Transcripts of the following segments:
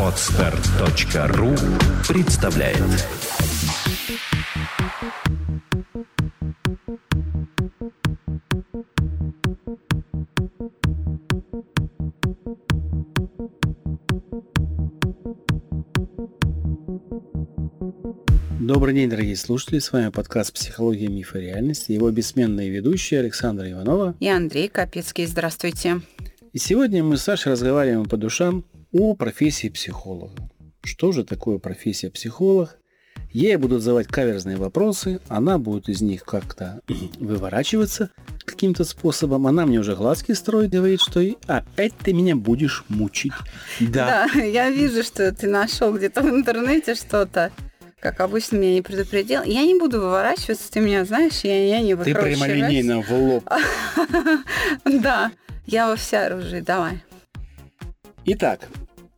Отстар.ру представляет Добрый день, дорогие слушатели. С вами подкаст «Психология, миф и реальность». Его бессменные ведущие Александра Иванова и Андрей Капецкий. Здравствуйте. И сегодня мы с Сашей разговариваем по душам о профессии психолога. Что же такое профессия психолог? Ей будут задавать каверзные вопросы, она будет из них как-то выворачиваться каким-то способом. Она мне уже глазки строит, говорит, что опять ты меня будешь мучить. Да. Да, я вижу, что ты нашел где-то в интернете что-то как обычно меня не предупредил. Я не буду выворачиваться, ты меня знаешь, я, я не выкручиваюсь. Ты прямолинейно в лоб. Да, я во все оружие, давай. Итак,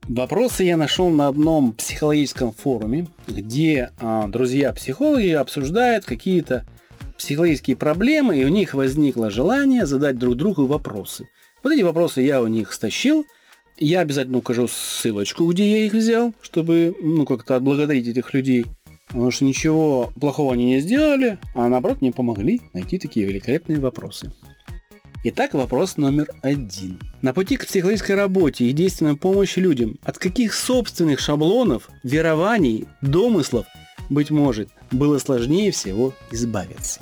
вопросы я нашел на одном психологическом форуме, где а, друзья-психологи обсуждают какие-то психологические проблемы, и у них возникло желание задать друг другу вопросы. Вот эти вопросы я у них стащил – я обязательно укажу ссылочку, где я их взял, чтобы ну, как-то отблагодарить этих людей. Потому что ничего плохого они не сделали, а наоборот мне помогли найти такие великолепные вопросы. Итак, вопрос номер один. На пути к психологической работе и действенной помощи людям от каких собственных шаблонов, верований, домыслов, быть может, было сложнее всего избавиться?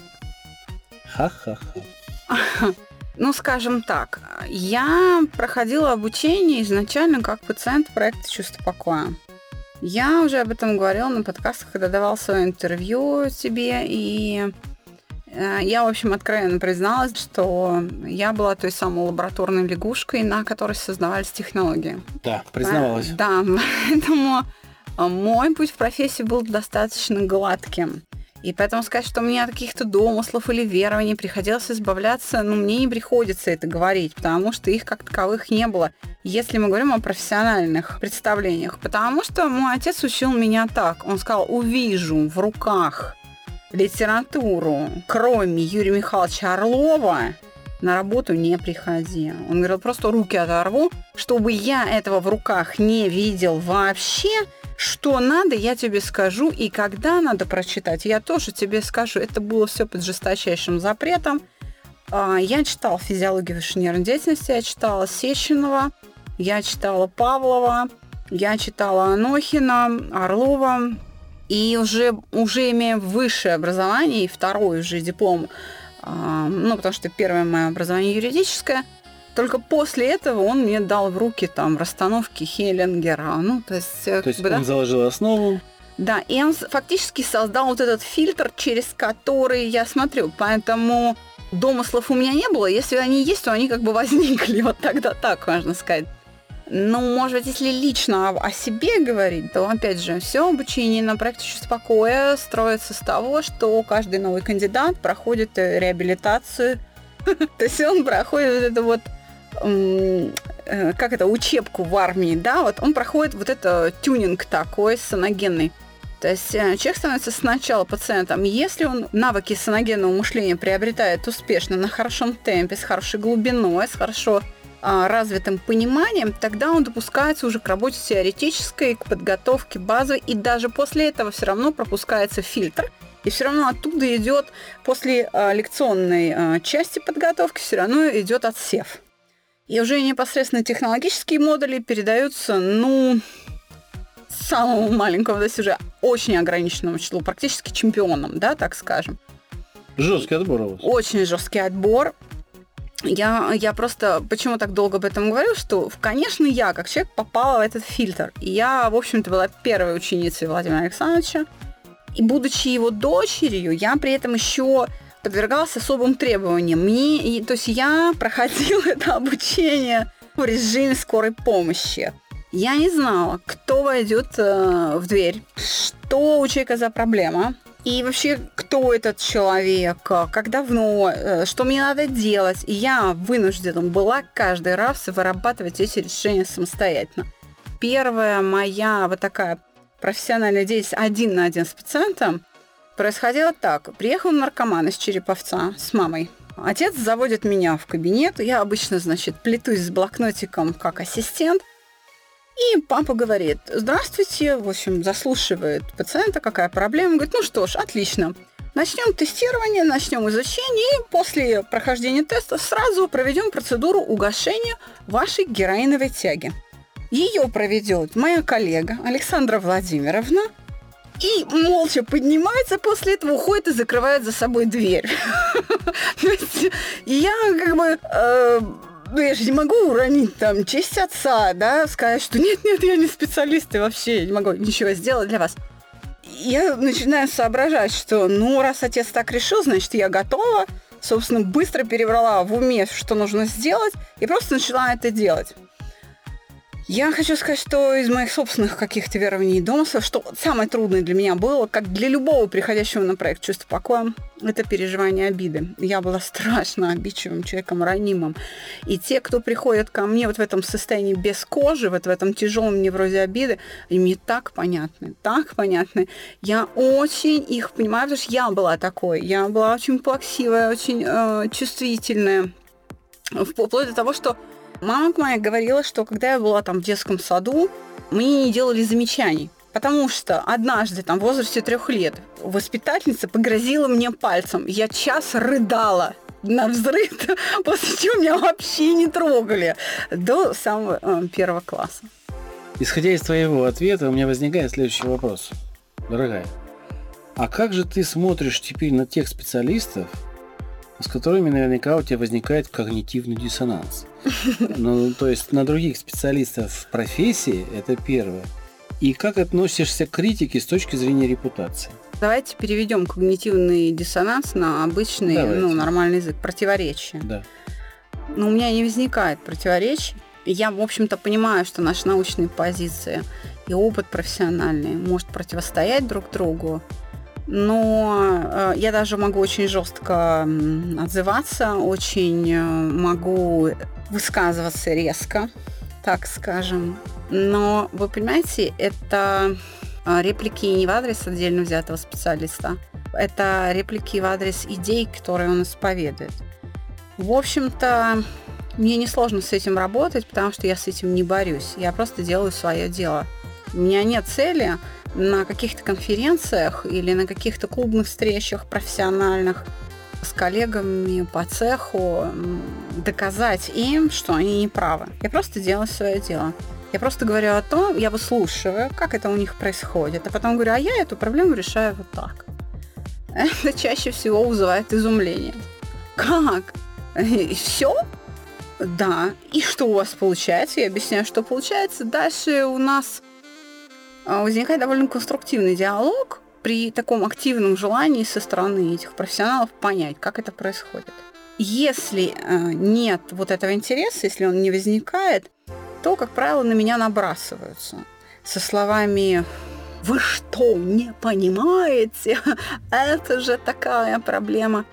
Ха-ха-ха. Ну, скажем так, я проходила обучение изначально как пациент проекта «Чувство покоя». Я уже об этом говорила на подкастах, когда давал свое интервью тебе, и я, в общем, откровенно призналась, что я была той самой лабораторной лягушкой, на которой создавались технологии. Да, признавалась. Да, поэтому мой путь в профессии был достаточно гладким. И поэтому сказать, что у меня от каких-то домыслов или верований приходилось избавляться, ну, мне не приходится это говорить, потому что их как таковых не было, если мы говорим о профессиональных представлениях. Потому что мой отец учил меня так. Он сказал, увижу в руках литературу, кроме Юрия Михайловича Орлова, на работу не приходи. Он говорил, просто руки оторву, чтобы я этого в руках не видел вообще, что надо, я тебе скажу, и когда надо прочитать, я тоже тебе скажу. Это было все под жесточайшим запретом. А, я читала физиологию инженерной деятельности, я читала Сеченова, я читала Павлова, я читала Анохина, Орлова, и уже, уже имея высшее образование и второй уже диплом, а, ну, потому что первое мое образование юридическое – только после этого он мне дал в руки там расстановки Хеллингера. Ну, то есть, э, то есть бы, он да? заложил основу. Да, и он фактически создал вот этот фильтр, через который я смотрю. Поэтому домыслов у меня не было. Если они есть, то они как бы возникли. Вот тогда так, можно сказать. Ну, может быть, если лично о, о себе говорить, то, опять же, все обучение на «Чувство покоя» строится с того, что каждый новый кандидат проходит э, реабилитацию. То есть он проходит вот это вот Э, как это, учебку в армии, да, вот он проходит вот это тюнинг такой саногенный. То есть э, человек становится сначала пациентом. Если он навыки саногенного мышления приобретает успешно, на хорошем темпе, с хорошей глубиной, с хорошо развитым пониманием, тогда он допускается уже к работе теоретической, к подготовке базовой, и даже после этого все равно пропускается фильтр, и все равно оттуда идет, после а, лекционной а, части подготовки, все равно идет отсев. И уже непосредственно технологические модули передаются, ну, самому маленькому, то есть уже очень ограниченному числу, практически чемпионам, да, так скажем. Жесткий отбор у вас. Очень жесткий отбор. Я, я просто почему так долго об этом говорю, что, конечно, я, как человек, попала в этот фильтр. И я, в общем-то, была первой ученицей Владимира Александровича. И будучи его дочерью, я при этом еще подвергалась особым требованиям. Мне, то есть я проходила это обучение в режиме скорой помощи. Я не знала, кто войдет э, в дверь, что у человека за проблема, и вообще, кто этот человек, как давно, э, что мне надо делать. И я вынуждена была каждый раз вырабатывать эти решения самостоятельно. Первая моя вот такая профессиональная деятельность один на один с пациентом Происходило так. Приехал наркоман из Череповца с мамой. Отец заводит меня в кабинет. Я обычно, значит, плетусь с блокнотиком как ассистент. И папа говорит, здравствуйте, в общем, заслушивает пациента, какая проблема. Говорит, ну что ж, отлично. Начнем тестирование, начнем изучение, и после прохождения теста сразу проведем процедуру угошения вашей героиновой тяги. Ее проведет моя коллега Александра Владимировна, и молча поднимается, после этого уходит и закрывает за собой дверь. я как бы э, ну, я же не могу уронить там честь отца, да, сказать, что нет-нет, я не специалист, и вообще не могу ничего сделать для вас. Я начинаю соображать, что, ну, раз отец так решил, значит, я готова. Собственно, быстро перебрала в уме, что нужно сделать, и просто начала это делать. Я хочу сказать, что из моих собственных каких-то верований и домыслов, что самое трудное для меня было, как для любого приходящего на проект чувства покоя, это переживание обиды. Я была страшно обидчивым человеком, ранимым. И те, кто приходят ко мне вот в этом состоянии без кожи, вот в этом тяжелом неврозе обиды, они мне так понятны, так понятны. Я очень их понимаю, потому что я была такой. Я была очень плаксивая, очень э, чувствительная. Вплоть до того, что Мама моя говорила, что когда я была там в детском саду, мне не делали замечаний. Потому что однажды, там, в возрасте трех лет, воспитательница погрозила мне пальцем. Я час рыдала на взрыв, после чего меня вообще не трогали до самого э, первого класса. Исходя из твоего ответа, у меня возникает следующий вопрос. Дорогая, а как же ты смотришь теперь на тех специалистов, с которыми наверняка у тебя возникает когнитивный диссонанс. Ну, то есть на других специалистов в профессии это первое. И как относишься к критике с точки зрения репутации? Давайте переведем когнитивный диссонанс на обычный, Давайте. ну, нормальный язык. Противоречие. Да. Но у меня не возникает противоречий. Я, в общем-то, понимаю, что наши научные позиции и опыт профессиональный может противостоять друг другу но э, я даже могу очень жестко отзываться, очень э, могу высказываться резко, так скажем. Но вы понимаете, это э, реплики не в адрес отдельно взятого специалиста, это реплики в адрес идей, которые он исповедует. В общем-то, мне несложно с этим работать, потому что я с этим не борюсь. Я просто делаю свое дело. У меня нет цели на каких-то конференциях или на каких-то клубных встречах профессиональных с коллегами по цеху доказать им, что они не правы. Я просто делаю свое дело. Я просто говорю о том, я выслушиваю, как это у них происходит, а потом говорю, а я эту проблему решаю вот так. Это чаще всего вызывает изумление. Как? И все? Да. И что у вас получается? Я объясняю, что получается. Дальше у нас возникает довольно конструктивный диалог при таком активном желании со стороны этих профессионалов понять, как это происходит. Если э, нет вот этого интереса, если он не возникает, то, как правило, на меня набрасываются со словами «Вы что, не понимаете? Это же такая проблема».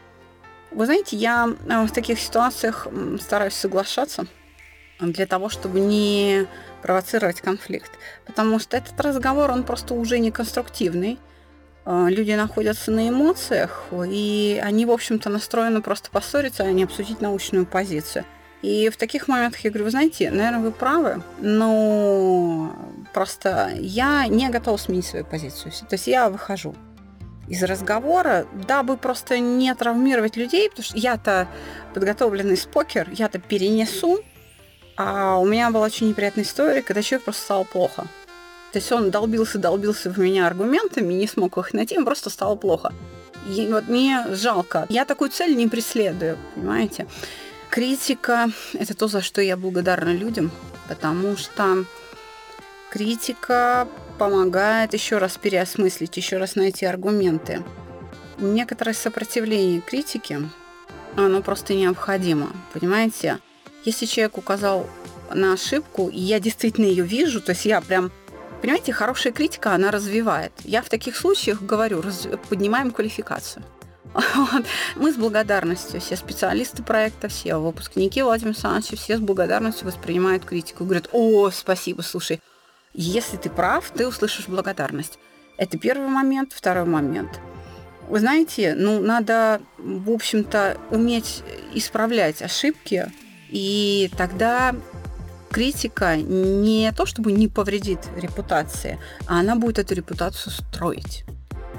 Вы знаете, я э, в таких ситуациях стараюсь соглашаться для того, чтобы не провоцировать конфликт. Потому что этот разговор, он просто уже не конструктивный. А, люди находятся на эмоциях, и они, в общем-то, настроены просто поссориться, а не обсудить научную позицию. И в таких моментах я говорю, вы знаете, наверное, вы правы, но просто я не готова сменить свою позицию. То есть я выхожу из разговора, дабы просто не травмировать людей, потому что я-то подготовленный спокер, я-то перенесу а у меня была очень неприятная история, когда человек просто стало плохо. То есть он долбился, долбился в меня аргументами, не смог их найти, ему просто стало плохо. И вот мне жалко. Я такую цель не преследую, понимаете? Критика – это то, за что я благодарна людям, потому что критика помогает еще раз переосмыслить, еще раз найти аргументы. Некоторое сопротивление критике, оно просто необходимо, понимаете? Если человек указал на ошибку, и я действительно ее вижу, то есть я прям Понимаете, хорошая критика, она развивает. Я в таких случаях говорю, раз, поднимаем квалификацию. Вот. Мы с благодарностью, все специалисты проекта, все выпускники Владимира Александровича, все с благодарностью воспринимают критику. Говорят, о, спасибо, слушай, если ты прав, ты услышишь благодарность. Это первый момент. Второй момент. Вы знаете, ну, надо, в общем-то, уметь исправлять ошибки, и тогда критика не то чтобы не повредит репутации, а она будет эту репутацию строить.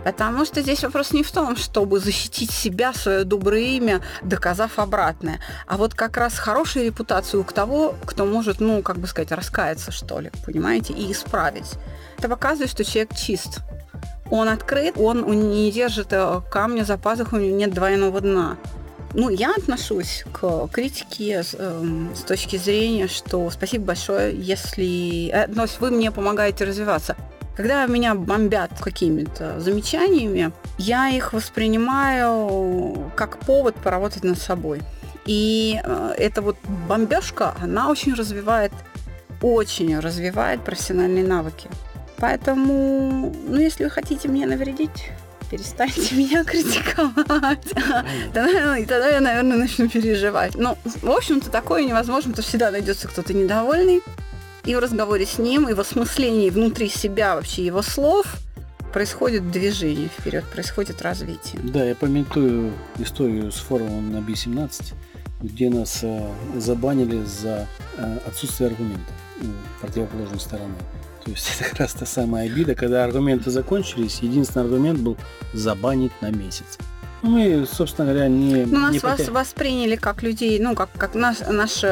Потому что здесь вопрос не в том, чтобы защитить себя, свое доброе имя, доказав обратное, а вот как раз хорошую репутацию у того, кто может, ну, как бы сказать, раскаяться, что ли, понимаете, и исправить. Это показывает, что человек чист. Он открыт, он не держит э, камня за пазухой, у него нет двойного дна. Ну, я отношусь к критике э, с точки зрения, что спасибо большое, если... Э, есть вы мне помогаете развиваться. Когда меня бомбят какими-то замечаниями, я их воспринимаю как повод поработать над собой. И э, эта вот бомбежка, она очень развивает, очень развивает профессиональные навыки. Поэтому, ну, если вы хотите мне навредить, перестаньте меня критиковать. Тогда, и тогда я, наверное, начну переживать. Ну, в общем-то, такое невозможно, потому что всегда найдется кто-то недовольный. И в разговоре с ним, и в осмыслении внутри себя вообще его слов происходит движение вперед, происходит развитие. Да, я пометую историю с форумом на B17, где нас э, забанили за э, отсутствие аргументов противоположной стороны. То есть это как раз та самая обида, когда аргументы закончились, единственный аргумент был забанить на месяц. Ну, мы, собственно говоря, не... Ну, нас не вас восприняли как людей, ну, как, как наш, нашу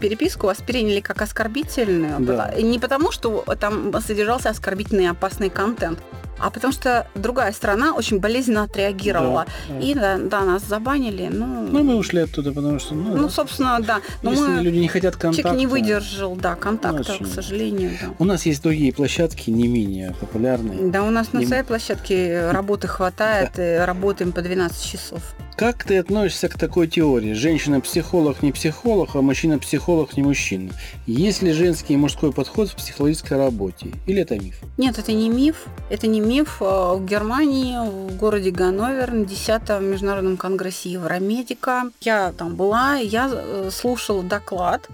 переписку восприняли как оскорбительную. Да. Не потому, что там содержался оскорбительный и опасный контент, а потому что другая страна очень болезненно отреагировала. Да, и да, да, нас забанили. Ну, ну, мы ушли оттуда, потому что... Ну, ну собственно, да. Но Если мы, люди не хотят контакта... Человек не выдержал, да, контакта, очень. к сожалению. Да. У нас есть другие площадки, не менее популярные. Да, у нас на не... своей площадке работы хватает, и работаем по 12 часов. Как ты относишься к такой теории? Женщина-психолог не психолог, а мужчина-психолог не мужчина. Есть ли женский и мужской подход в психологической работе? Или это миф? Нет, это не миф. Это не миф. А, в Германии, в городе Ганновер, на 10-м международном конгрессе Евромедика. Я там была, я э, слушала доклад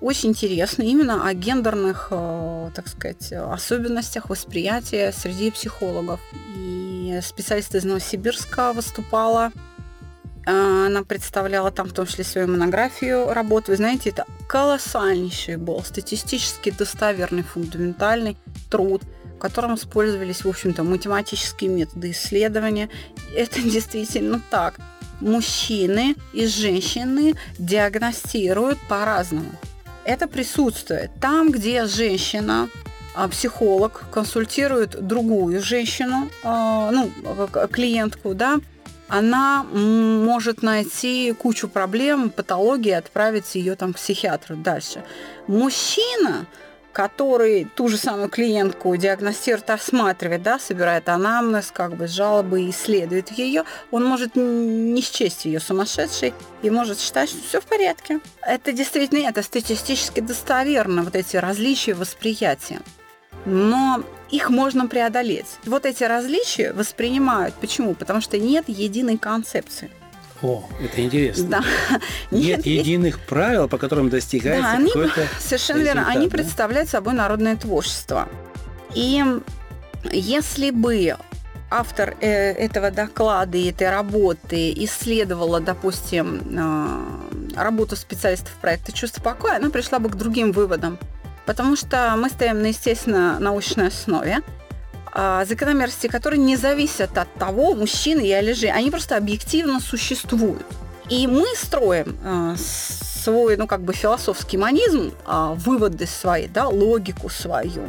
очень интересно именно о гендерных, э, так сказать, особенностях восприятия среди психологов. И специалист из Новосибирска выступала она представляла там в том числе свою монографию работ. Вы знаете, это колоссальнейший был статистически достоверный фундаментальный труд, в котором использовались, в общем-то, математические методы исследования. Это действительно так. Мужчины и женщины диагностируют по-разному. Это присутствует там, где женщина а, психолог консультирует другую женщину, а, ну, клиентку, да, она может найти кучу проблем, патологии, отправить ее там к психиатру дальше. Мужчина, который ту же самую клиентку диагностирует, осматривает, да, собирает анамнез, как бы жалобы, исследует ее, он может не счесть ее сумасшедшей и может считать, что все в порядке. Это действительно, это статистически достоверно, вот эти различия восприятия. Но их можно преодолеть. Вот эти различия воспринимают. Почему? Потому что нет единой концепции. О, это интересно. Да. Нет, нет единых правил, по которым достигается да, они, Совершенно верно. Они да? представляют собой народное творчество. И если бы автор э, этого доклада и этой работы исследовала, допустим, э, работу специалистов проекта «Чувство покоя», она пришла бы к другим выводам. Потому что мы стоим на естественно научной основе, а, закономерности, которые не зависят от того, мужчина я или же, они просто объективно существуют. И мы строим э, свой, ну, как бы философский манизм, э, выводы свои, да, логику свою,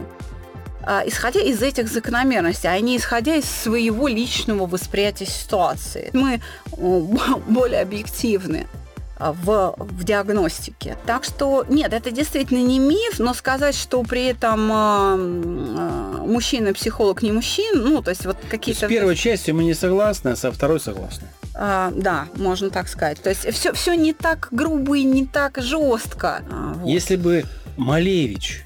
э, исходя из этих закономерностей, а не исходя из своего личного восприятия ситуации. Мы более объективны. А, в, в диагностике. Так что нет, это действительно не миф, но сказать, что при этом э, мужчина-психолог не мужчина, ну, то есть вот какие-то... С первой частью мы не согласны, а со второй согласны. А, да, можно так сказать. То есть все, все не так грубо и не так жестко. А, вот. Если бы Малевич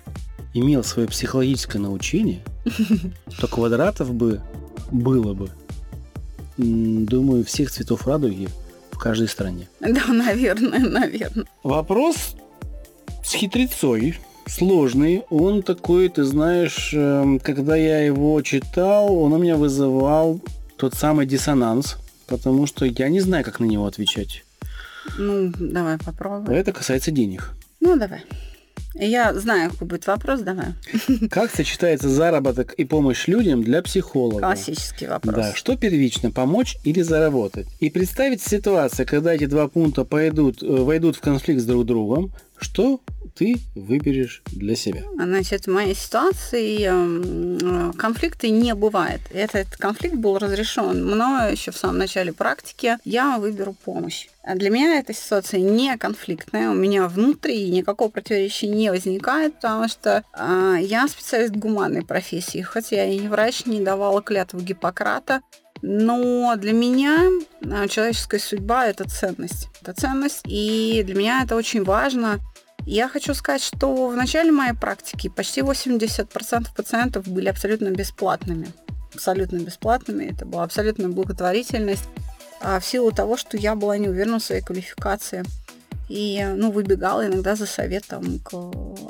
имел свое психологическое научение, то квадратов бы было бы, думаю, всех цветов радуги каждой стране. Да, наверное, наверное. Вопрос с хитрецой сложный. Он такой, ты знаешь, эм, когда я его читал, он у меня вызывал тот самый диссонанс, потому что я не знаю, как на него отвечать. Ну, давай попробуем. Это касается денег. Ну, давай. Я знаю, какой будет вопрос, давай. Как сочетается заработок и помощь людям для психолога? Классический вопрос. Да, что первично, помочь или заработать? И представить ситуацию, когда эти два пункта пойдут, э, войдут в конфликт с друг другом, что ты выберешь для себя? Значит, в моей ситуации эм, конфликта не бывает. Этот конфликт был разрешен мною еще в самом начале практики. Я выберу помощь. А для меня эта ситуация не конфликтная. У меня внутри никакого противоречия не возникает, потому что э, я специалист гуманной профессии. Хотя я и не врач, не давала клятву Гиппократа. Но для меня а, человеческая судьба – это ценность. Это ценность, и для меня это очень важно. Я хочу сказать, что в начале моей практики почти 80% пациентов были абсолютно бесплатными. Абсолютно бесплатными. Это была абсолютная благотворительность а в силу того, что я была не уверена в своей квалификации. И, ну, выбегала иногда за советом к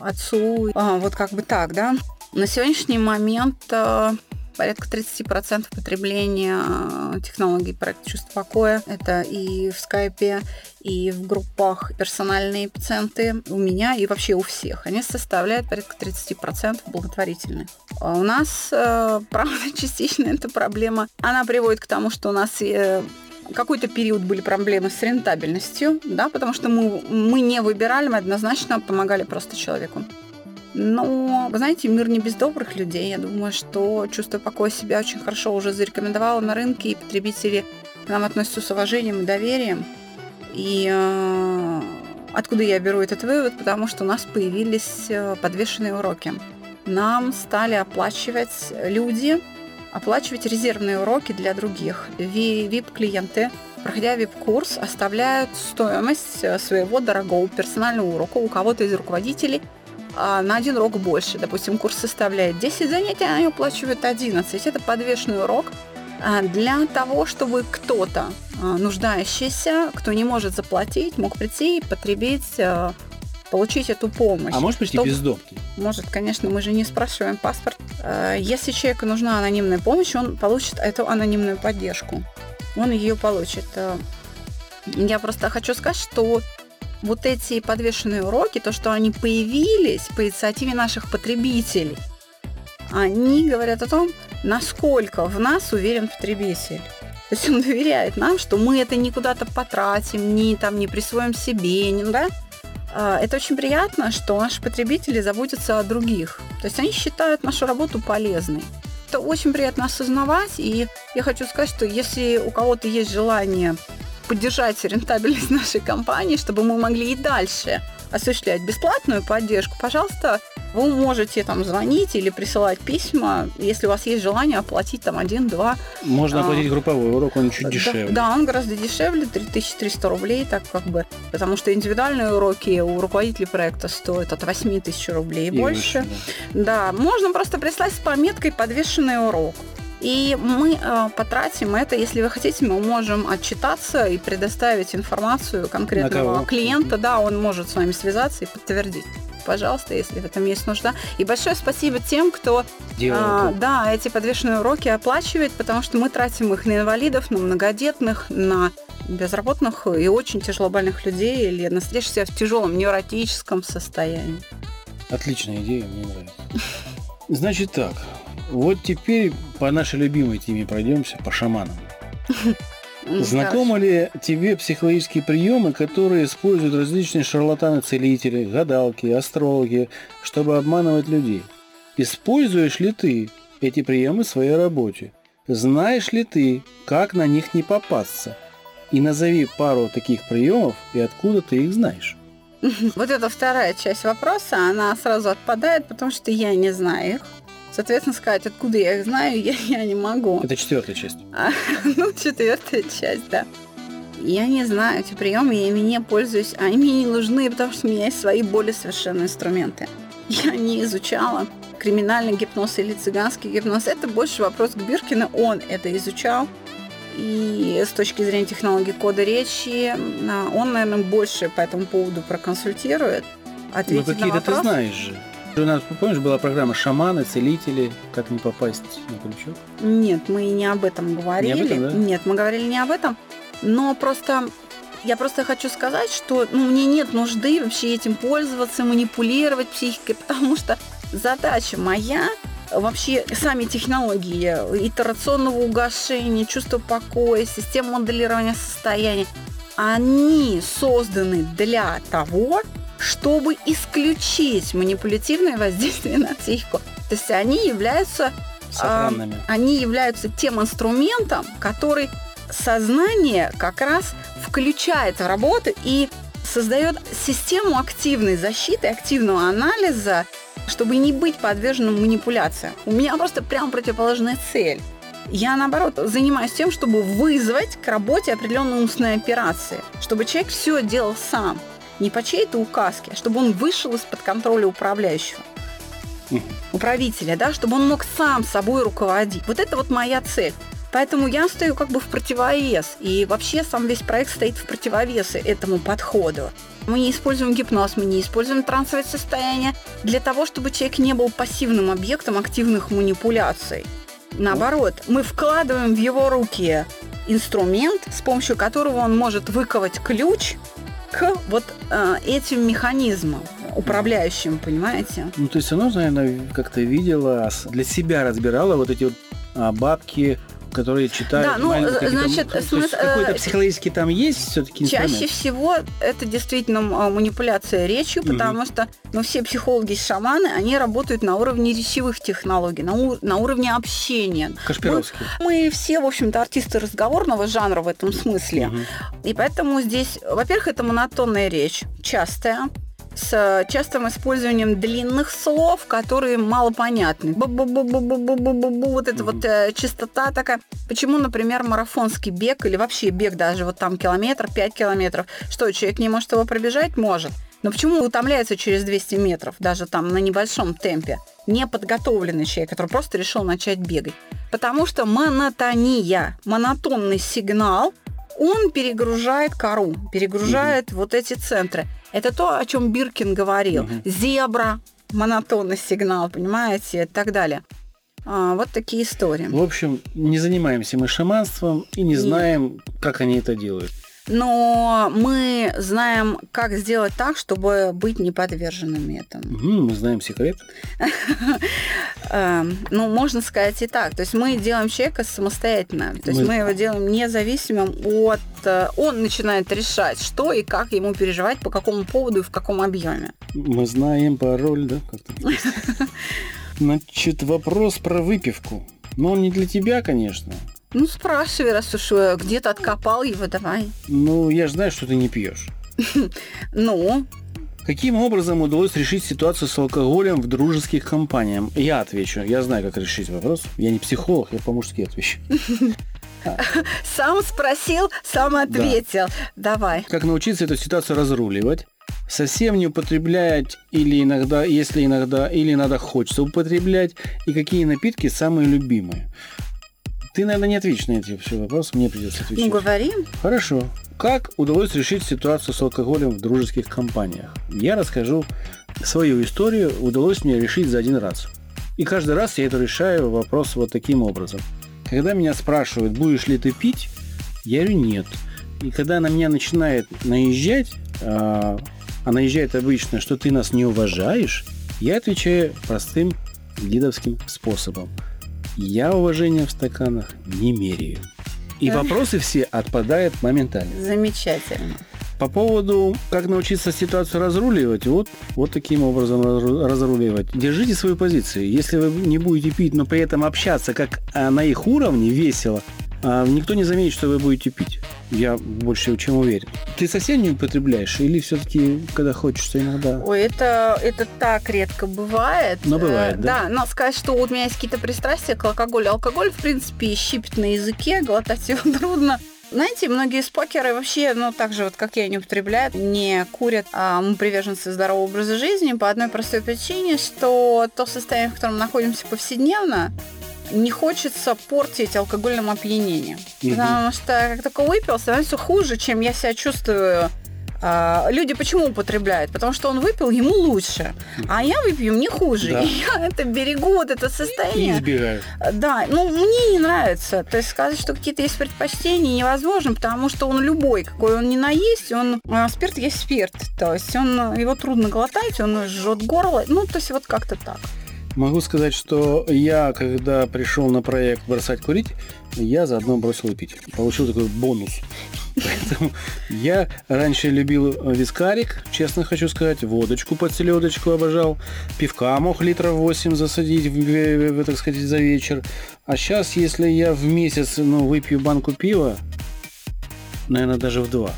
отцу. А, вот как бы так, да. На сегодняшний момент а, порядка 30% потребления э, технологий проекта «Чувство покоя». Это и в скайпе, и в группах персональные пациенты у меня и вообще у всех. Они составляют порядка 30% благотворительных. А у нас, э, правда, частично эта проблема, она приводит к тому, что у нас э, какой-то период были проблемы с рентабельностью, да, потому что мы, мы не выбирали, мы однозначно помогали просто человеку. Но, вы знаете, мир не без добрых людей. Я думаю, что чувство покоя себя очень хорошо уже зарекомендовало на рынке, и потребители к нам относятся с уважением и доверием. И э, откуда я беру этот вывод? Потому что у нас появились э, подвешенные уроки. Нам стали оплачивать люди, оплачивать резервные уроки для других. VIP-клиенты, проходя VIP-курс, оставляют стоимость э, своего дорогого персонального урока у кого-то из руководителей – на один урок больше. Допустим, курс составляет 10 занятий, они уплачивают 11. Это подвешенный урок а, для того, чтобы кто-то а, нуждающийся, кто не может заплатить, мог прийти и потребить а, получить эту помощь. А может прийти Чтобы... бездомный? Может, конечно, мы же не спрашиваем паспорт. Если человеку нужна анонимная помощь, он получит эту анонимную поддержку. Он ее получит. Я просто хочу сказать, что вот эти подвешенные уроки, то, что они появились по инициативе наших потребителей, они говорят о том, насколько в нас уверен потребитель. То есть он доверяет нам, что мы это не куда-то потратим, не, там, не присвоим себе, не, да? А, это очень приятно, что наши потребители заботятся о других. То есть они считают нашу работу полезной. Это очень приятно осознавать, и я хочу сказать, что если у кого-то есть желание поддержать рентабельность нашей компании, чтобы мы могли и дальше осуществлять бесплатную поддержку, пожалуйста, вы можете там звонить или присылать письма, если у вас есть желание оплатить там один-два. Можно а, оплатить а, групповой урок, он чуть да, дешевле. Да, он гораздо дешевле, 3300 рублей, так как бы, потому что индивидуальные уроки у руководителей проекта стоят от 8 тысяч рублей и, и больше. больше да. да, можно просто прислать с пометкой «подвешенный урок». И мы э, потратим это, если вы хотите, мы можем отчитаться и предоставить информацию конкретного клиента. Да, он может с вами связаться и подтвердить пожалуйста, если в этом есть нужда. И большое спасибо тем, кто а, да, эти подвешенные уроки оплачивает, потому что мы тратим их на инвалидов, на многодетных, на безработных и очень тяжелобольных людей или находящихся в тяжелом невротическом состоянии. Отличная идея, мне нравится. Значит так, вот теперь по нашей любимой теме пройдемся, по шаманам. Знакомы ли тебе психологические приемы, которые используют различные шарлатаны-целители, гадалки, астрологи, чтобы обманывать людей? Используешь ли ты эти приемы в своей работе? Знаешь ли ты, как на них не попасться? И назови пару таких приемов и откуда ты их знаешь. Вот эта вторая часть вопроса, она сразу отпадает, потому что я не знаю их. Соответственно, сказать, откуда я их знаю, я, я не могу. Это четвертая часть. А, ну, четвертая часть, да. Я не знаю эти приемы, я ими не пользуюсь. Они мне не нужны, потому что у меня есть свои более совершенные инструменты. Я не изучала криминальный гипноз или цыганский гипноз. Это больше вопрос к Биркину. Он это изучал. И с точки зрения технологии кода речи, он, наверное, больше по этому поводу проконсультирует. Ответит ну, какие-то ты знаешь же. У нас, помнишь, была программа «Шаманы», «Целители», «Как не попасть на крючок»? Нет, мы не об этом говорили. Не об этом, да? Нет, мы говорили не об этом. Но просто я просто хочу сказать, что ну, мне нет нужды вообще этим пользоваться, манипулировать психикой, потому что задача моя вообще сами технологии итерационного угошения, чувство покоя, система моделирования состояния, они созданы для того, чтобы исключить манипулятивное воздействие на психику. То есть они являются, э, они являются тем инструментом, который сознание как раз включает в работу и создает систему активной защиты, активного анализа, чтобы не быть подверженным манипуляциям. У меня просто прям противоположная цель. Я, наоборот, занимаюсь тем, чтобы вызвать к работе определенные умственные операции, чтобы человек все делал сам, не по чьей-то указке, а чтобы он вышел из-под контроля управляющего, управителя, да, чтобы он мог сам собой руководить. Вот это вот моя цель. Поэтому я стою как бы в противовес. И вообще сам весь проект стоит в противовес этому подходу. Мы не используем гипноз, мы не используем трансовое состояние для того, чтобы человек не был пассивным объектом активных манипуляций. Наоборот, мы вкладываем в его руки инструмент, с помощью которого он может выковать ключ к вот э, этим механизмам управляющим, понимаете? Ну, то есть оно, наверное, как-то видела, для себя разбирала вот эти вот а, бабки, которые читают. Да, ну, какие-то- значит, смысл- какой-то э, психологический там есть все-таки Чаще всего это действительно а, манипуляция речью, потому что ну, все психологи и шаманы, они работают на уровне речевых технологий, на, у- на уровне общения. Кашпировский. Мы все, в общем-то, артисты разговорного жанра в этом смысле. Мгм. И поэтому здесь, во-первых, это монотонная речь, частая, с частым использованием длинных слов, которые мало понятны. Бу-бу-бу-бу-бу-бу-бу-бу, Вот эта вот э, частота такая. Почему, например, марафонский бег или вообще бег даже вот там километр, 5 километров, что, человек не может его пробежать? Может. Но почему утомляется через 200 метров, даже там на небольшом темпе? Неподготовленный человек, который просто решил начать бегать. Потому что монотония, монотонный сигнал, он перегружает кору, перегружает вот эти центры. Это то, о чем Биркин говорил. Мгм. Зебра, монотонный сигнал, понимаете, и так далее. А, вот такие истории. В общем, не занимаемся мы шаманством и не Нет. знаем, как они это делают. Но мы знаем, как сделать так, чтобы быть не подверженными этому. Мы знаем секрет. Эм, ну, можно сказать и так. То есть мы делаем человека самостоятельно. То есть Мы- его делаем независимым от... э, Он начинает решать, что и как ему переживать, по какому поводу и в каком объеме. Мы знаем пароль, да? Значит, вопрос про выпивку. Но он не для тебя, конечно. Ну, спрашивай, раз уж э, где-то откопал его, давай. Ну, я же знаю, что ты не пьешь. Ну, Каким образом удалось решить ситуацию с алкоголем в дружеских компаниях? Я отвечу. Я знаю, как решить вопрос. Я не психолог, я по-мужски отвечу. сам спросил, сам ответил. Давай. Как научиться эту ситуацию разруливать? Совсем не употреблять или иногда, если иногда, или иногда хочется употреблять? И какие напитки самые любимые? Ты, наверное, не ответишь на эти все вопросы, мне придется отвечать. Ну, говори. Хорошо. Как удалось решить ситуацию с алкоголем в дружеских компаниях? Я расскажу свою историю. Удалось мне решить за один раз. И каждый раз я это решаю вопрос вот таким образом. Когда меня спрашивают, будешь ли ты пить, я говорю нет. И когда на меня начинает наезжать, а, а наезжает обычно, что ты нас не уважаешь, я отвечаю простым гидовским способом. Я уважения в стаканах не меряю. И вопросы все отпадают моментально. Замечательно. По поводу, как научиться ситуацию разруливать, вот, вот таким образом разру- разруливать. Держите свою позицию. Если вы не будете пить, но при этом общаться как а, на их уровне, весело, никто не заметит, что вы будете пить. Я больше чем уверен. Ты совсем не употребляешь? Или все-таки, когда хочется иногда? Ой, это, это так редко бывает. Но бывает, Э, да? Да, но сказать, что у меня есть какие-то пристрастия к алкоголю. Алкоголь, в принципе, щипит на языке, глотать его трудно. Знаете, многие спокеры вообще, ну, так же вот, как я, не употребляют, не курят, а мы приверженцы здорового образа жизни по одной простой причине, что то состояние, в котором мы находимся повседневно, не хочется портить алкогольным опьянением. Мгм. Потому что как только выпил, становится хуже, чем я себя чувствую А, люди почему употребляют? Потому что он выпил, ему лучше. А я выпью, мне хуже. Да. И я это берегу, вот это И состояние. избегаю. Да, ну мне не нравится. То есть сказать, что какие-то есть предпочтения невозможно, потому что он любой, какой он не наесть, он а, спирт есть спирт. То есть он его трудно глотать, он жжет горло. Ну, то есть вот как-то так. Могу сказать, что я, когда пришел на проект «Бросать курить», я заодно бросил и пить. Получил такой бонус. Поэтому я раньше любил вискарик, честно хочу сказать, водочку под селедочку обожал, пивка мог литров 8 засадить, так сказать, за вечер. А сейчас, если я в месяц ну, выпью банку пива, наверное, даже в два.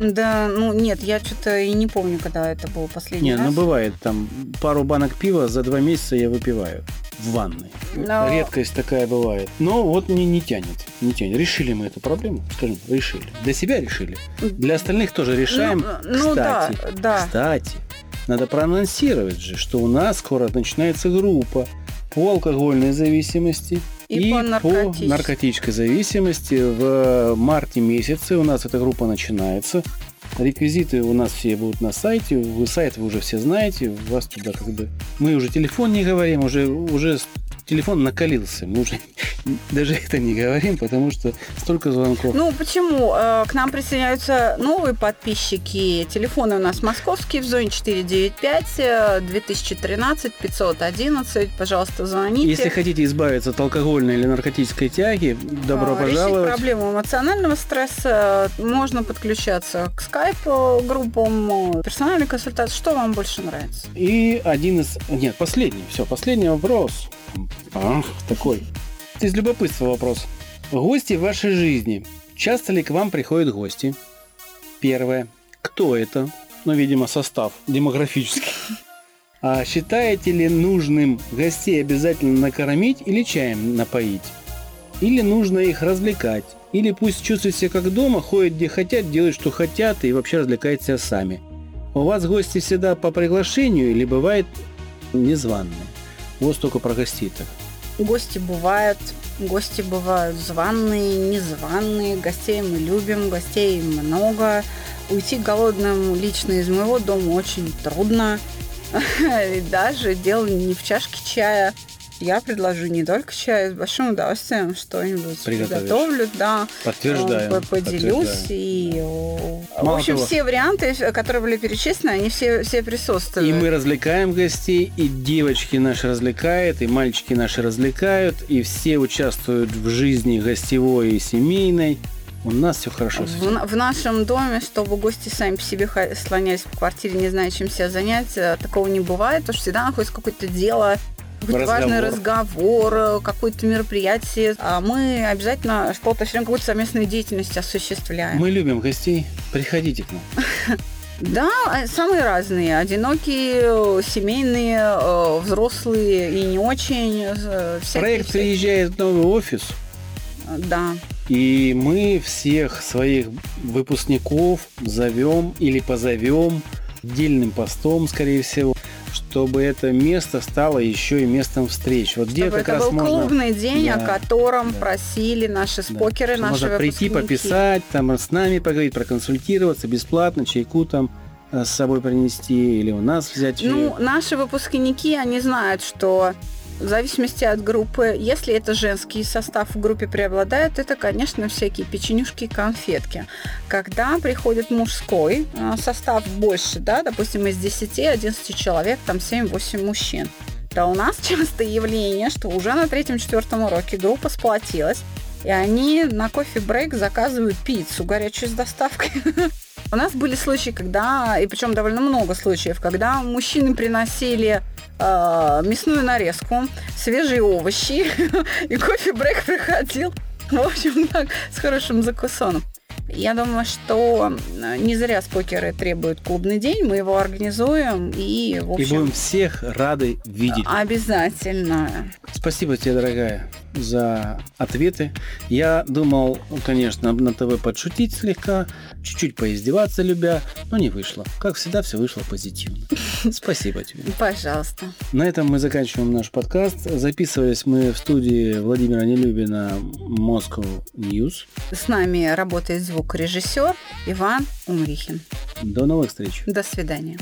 Да, ну нет, я что-то и не помню, когда это был последний Не, раз. ну бывает, там пару банок пива за два месяца я выпиваю в ванной. Но- Редкость такая бывает. Но вот не, не тянет. Не тянет. Решили мы эту проблему? Скажем, решили. Для себя решили. Для остальных тоже решаем. Ну, ну да, кстати, да. кстати, надо проанонсировать же, что у нас скоро начинается группа по алкогольной зависимости И по наркотической. наркотической зависимости. В марте месяце у нас эта группа начинается. Реквизиты у нас все будут на сайте. Вы сайт вы уже все знаете. У вас туда как бы... Мы уже телефон не говорим, уже, уже телефон накалился. Мы уже даже это не говорим, потому что столько звонков. Ну, почему? Э, К нам присоединяются новые подписчики. Телефоны у нас московские в зоне 495 э, 2013 511. Пожалуйста, звоните. Если хотите избавиться от алкогольной или наркотической тяги, добро А, Решить пожаловать. проблему эмоционального стресса можно подключаться к скайп-группам, э, персональной консультации. Что вам больше нравится? И один из... Нет, последний. Все, последний вопрос. Ах, такой. Из любопытства вопрос. Гости в вашей жизни. Часто ли к вам приходят гости? Первое. Кто это? Ну, видимо, состав демографический. А считаете ли нужным гостей обязательно накормить или чаем напоить? Или нужно их развлекать? Или пусть чувствуют себя как дома, ходят где хотят, делают что хотят и вообще развлекают себя сами? У вас гости всегда по приглашению или бывает незваные? Вот столько про гостей-то. Гости бывают, гости бывают званые, незваные, гостей мы любим, гостей много. Уйти голодным лично из моего дома очень трудно. Даже дело не в чашке чая. Я предложу не только чай, с большим удовольствием что-нибудь приготовлю, да. Подтверждаю. Э, Поделюсь. подтверждаю. И, о, в общем, того- все варианты, которые были перечислены, они все, все присутствуют. И мы развлекаем гостей, и девочки наши развлекают, и мальчики наши развлекают, и все участвуют в жизни гостевой и семейной. У нас все хорошо. В, в нашем доме, чтобы гости сами по себе слонялись по квартире, не зная, чем себя занять, э, такого не бывает, потому что всегда находится какое-то дело, какой-то важный разговор, э, какое-то мероприятие. А мы обязательно что-то, все время какую-то совместную деятельность осуществляем. Мы любим гостей. Приходите к нам. Да, а, самые разные. Одинокие, э, семейные, э, взрослые и не очень. э, всякие- Проект всякие. приезжает в новый офис, Да. и мы всех своих выпускников зовем или позовем отдельным постом, скорее всего, чтобы это место стало еще и местом встреч. Вот где Чтобы как это раз был можно... клубный день, Да, о котором да. просили наши Да, спокеры, что наши Можно прийти, выпускники. пописать, там с нами поговорить, проконсультироваться бесплатно, чайку там э, с собой принести или у нас взять. Ну, наши выпускники, они знают, что в зависимости от группы, если это женский состав в группе преобладает, это, конечно, всякие печенюшки и конфетки. Когда приходит мужской э, состав больше, да, допустим, из 10-11 человек, там 7-8 мужчин, то у нас часто явление, что уже на третьем-четвертом уроке группа сплотилась, и они на кофе-брейк заказывают пиццу горячую с доставкой. У нас были случаи, когда, и причем довольно много случаев, когда мужчины приносили э, мясную нарезку, свежие овощи, и кофе-брейк проходил, в общем, так, с хорошим закусоном. Я думаю, что э, не зря спокеры требуют клубный день, мы его организуем и, в И общем, будем всех рады видеть. обязательно. Спасибо тебе, дорогая. За ответы. Я думал, конечно, на ТВ подшутить слегка, чуть-чуть поиздеваться любя, но не вышло. Как всегда, все вышло позитивно. Спасибо тебе. Пожалуйста. На этом мы заканчиваем наш подкаст. Записывались мы в студии Владимира Нелюбина Moscow News. С нами работает звукорежиссер Иван Умрихин. До новых встреч. До свидания.